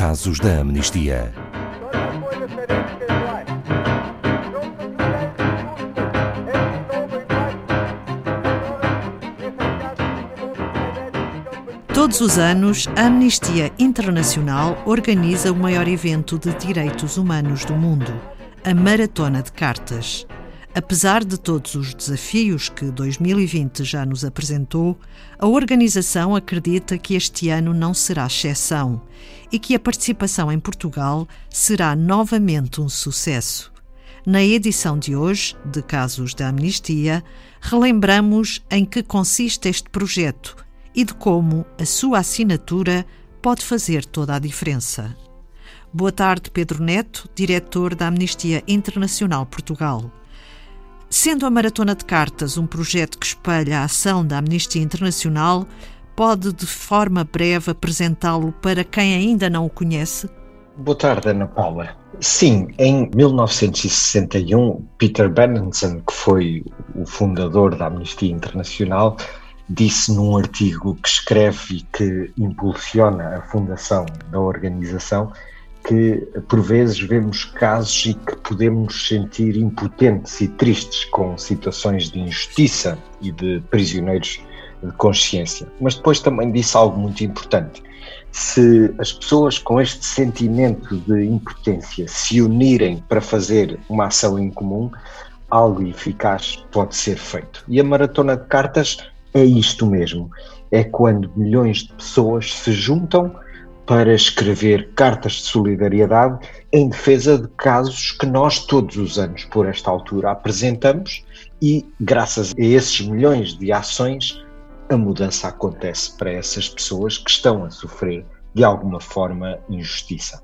casos da amnistia. Todos os anos, a Amnistia Internacional organiza o maior evento de direitos humanos do mundo, a Maratona de Cartas. Apesar de todos os desafios que 2020 já nos apresentou, a organização acredita que este ano não será exceção e que a participação em Portugal será novamente um sucesso. Na edição de hoje, de Casos da Amnistia, relembramos em que consiste este projeto e de como a sua assinatura pode fazer toda a diferença. Boa tarde, Pedro Neto, diretor da Amnistia Internacional Portugal. Sendo a Maratona de Cartas um projeto que espelha a ação da Amnistia Internacional, pode de forma breve apresentá-lo para quem ainda não o conhece? Boa tarde, Ana Paula. Sim, em 1961, Peter Benenson, que foi o fundador da Amnistia Internacional, disse num artigo que escreve e que impulsiona a fundação da organização que por vezes vemos casos e que podemos sentir impotentes e tristes com situações de injustiça e de prisioneiros de consciência. Mas depois também disse algo muito importante. Se as pessoas com este sentimento de impotência se unirem para fazer uma ação em comum, algo eficaz pode ser feito. E a maratona de cartas é isto mesmo. É quando milhões de pessoas se juntam para escrever cartas de solidariedade em defesa de casos que nós todos os anos, por esta altura, apresentamos e, graças a esses milhões de ações, a mudança acontece para essas pessoas que estão a sofrer de alguma forma injustiça.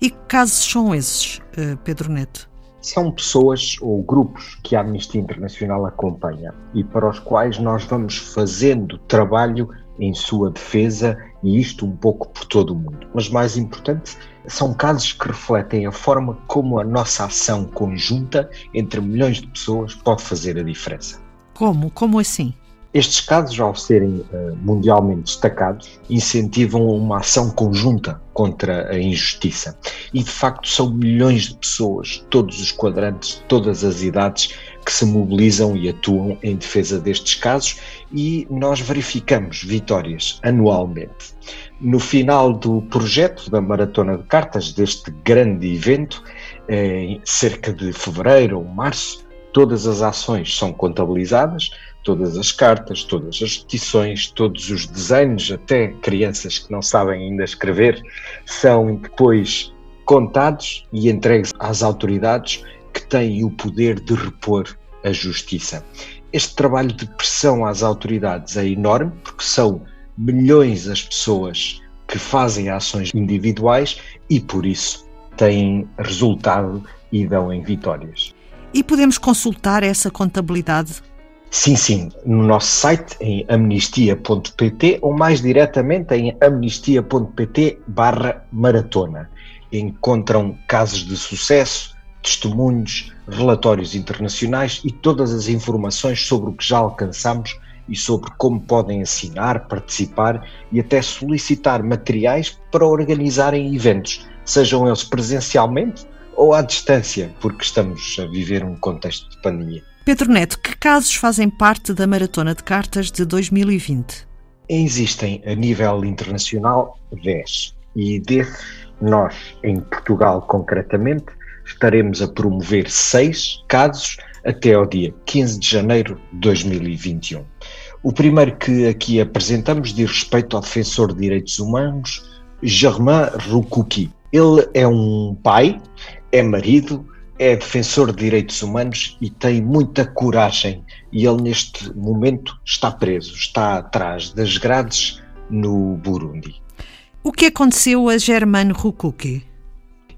E que casos são esses, eh, Pedro Neto? São pessoas ou grupos que a Amnistia Internacional acompanha e para os quais nós vamos fazendo trabalho em sua defesa e isto um pouco por todo o mundo. Mas mais importante, são casos que refletem a forma como a nossa ação conjunta entre milhões de pessoas pode fazer a diferença. Como? Como assim? Estes casos, ao serem uh, mundialmente destacados, incentivam uma ação conjunta contra a injustiça. E de facto são milhões de pessoas, todos os quadrantes, todas as idades, que se mobilizam e atuam em defesa destes casos e nós verificamos vitórias anualmente. No final do projeto da Maratona de Cartas, deste grande evento, em cerca de fevereiro ou março, todas as ações são contabilizadas, todas as cartas, todas as petições, todos os desenhos, até crianças que não sabem ainda escrever, são depois contados e entregues às autoridades que têm o poder de repor a justiça. Este trabalho de pressão às autoridades é enorme, porque são milhões as pessoas que fazem ações individuais e, por isso, têm resultado e dão em vitórias. E podemos consultar essa contabilidade? Sim, sim, no nosso site em amnistia.pt ou mais diretamente em amnistia.pt barra maratona. Encontram casos de sucesso, testemunhos, relatórios internacionais e todas as informações sobre o que já alcançamos e sobre como podem assinar, participar e até solicitar materiais para organizarem eventos, sejam eles presencialmente ou à distância, porque estamos a viver um contexto de pandemia. Pedro Neto, que casos fazem parte da Maratona de Cartas de 2020? Existem a nível internacional 10 e desses nós, em Portugal concretamente, estaremos a promover seis casos até ao dia 15 de janeiro de 2021. O primeiro que aqui apresentamos diz respeito ao defensor de direitos humanos, Germain Rukuki. Ele é um pai, é marido, é defensor de direitos humanos e tem muita coragem. E ele, neste momento, está preso, está atrás das grades no Burundi. O que aconteceu a Germain Rukuki?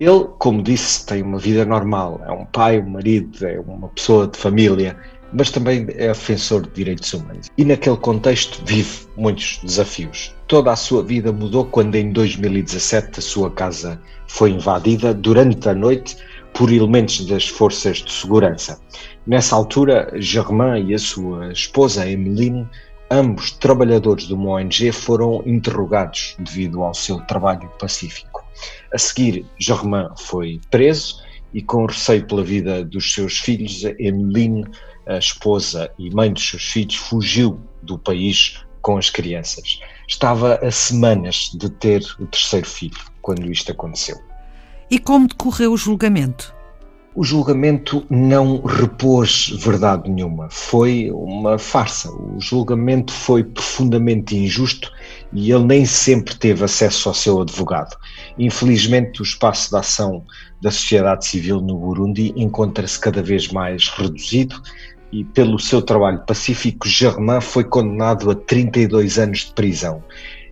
Ele, como disse, tem uma vida normal, é um pai, um marido, é uma pessoa de família, mas também é defensor de direitos humanos. E naquele contexto vive muitos desafios. Toda a sua vida mudou quando em 2017 a sua casa foi invadida durante a noite por elementos das forças de segurança. Nessa altura, Germain e a sua esposa Emeline, ambos trabalhadores de uma ONG, foram interrogados devido ao seu trabalho pacífico. A seguir, Germain foi preso e, com receio pela vida dos seus filhos, Emeline, a esposa e mãe dos seus filhos, fugiu do país com as crianças. Estava a semanas de ter o terceiro filho quando isto aconteceu. E como decorreu o julgamento? O julgamento não repôs verdade nenhuma, foi uma farsa. O julgamento foi profundamente injusto e ele nem sempre teve acesso ao seu advogado. Infelizmente, o espaço de ação da sociedade civil no Burundi encontra-se cada vez mais reduzido e, pelo seu trabalho pacífico, Germain foi condenado a 32 anos de prisão.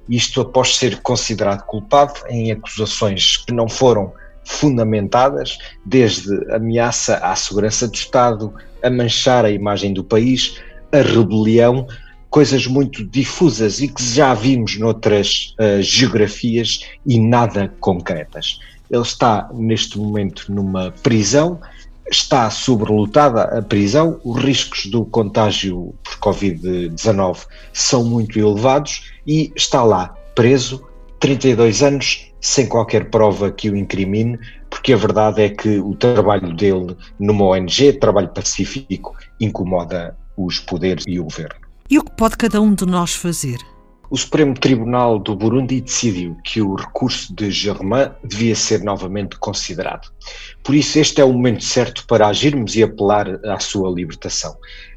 Isto após ser considerado culpado em acusações que não foram fundamentadas, desde ameaça à segurança do Estado, a manchar a imagem do país, a rebelião, coisas muito difusas e que já vimos noutras uh, geografias e nada concretas. Ele está neste momento numa prisão, está sobrelotada a prisão, os riscos do contágio por Covid-19 são muito elevados e está lá preso 32 anos sem qualquer prova que o incrimine, porque a verdade é que o trabalho dele numa ONG, trabalho pacífico, incomoda os poderes e o governo. E o que pode cada um de nós fazer? O Supremo Tribunal do Burundi decidiu que o recurso de Germain devia ser novamente considerado. Por isso, este é o momento certo para agirmos e apelar à sua libertação.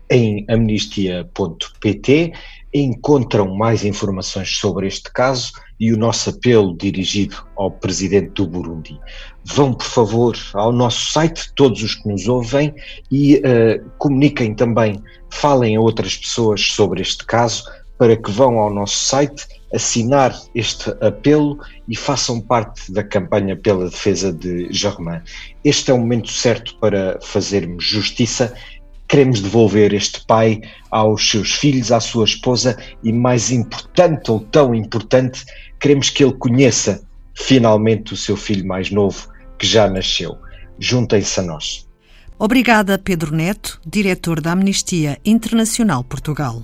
Em amnistia.pt encontram mais informações sobre este caso e o nosso apelo dirigido ao presidente do Burundi. Vão, por favor, ao nosso site, todos os que nos ouvem, e uh, comuniquem também, falem a outras pessoas sobre este caso, para que vão ao nosso site assinar este apelo e façam parte da campanha pela defesa de Germain. Este é o momento certo para fazermos justiça queremos devolver este pai aos seus filhos, à sua esposa e, mais importante ou tão importante, queremos que ele conheça finalmente o seu filho mais novo que já nasceu. Juntem-se a nós. Obrigada, Pedro Neto, diretor da Amnistia Internacional Portugal.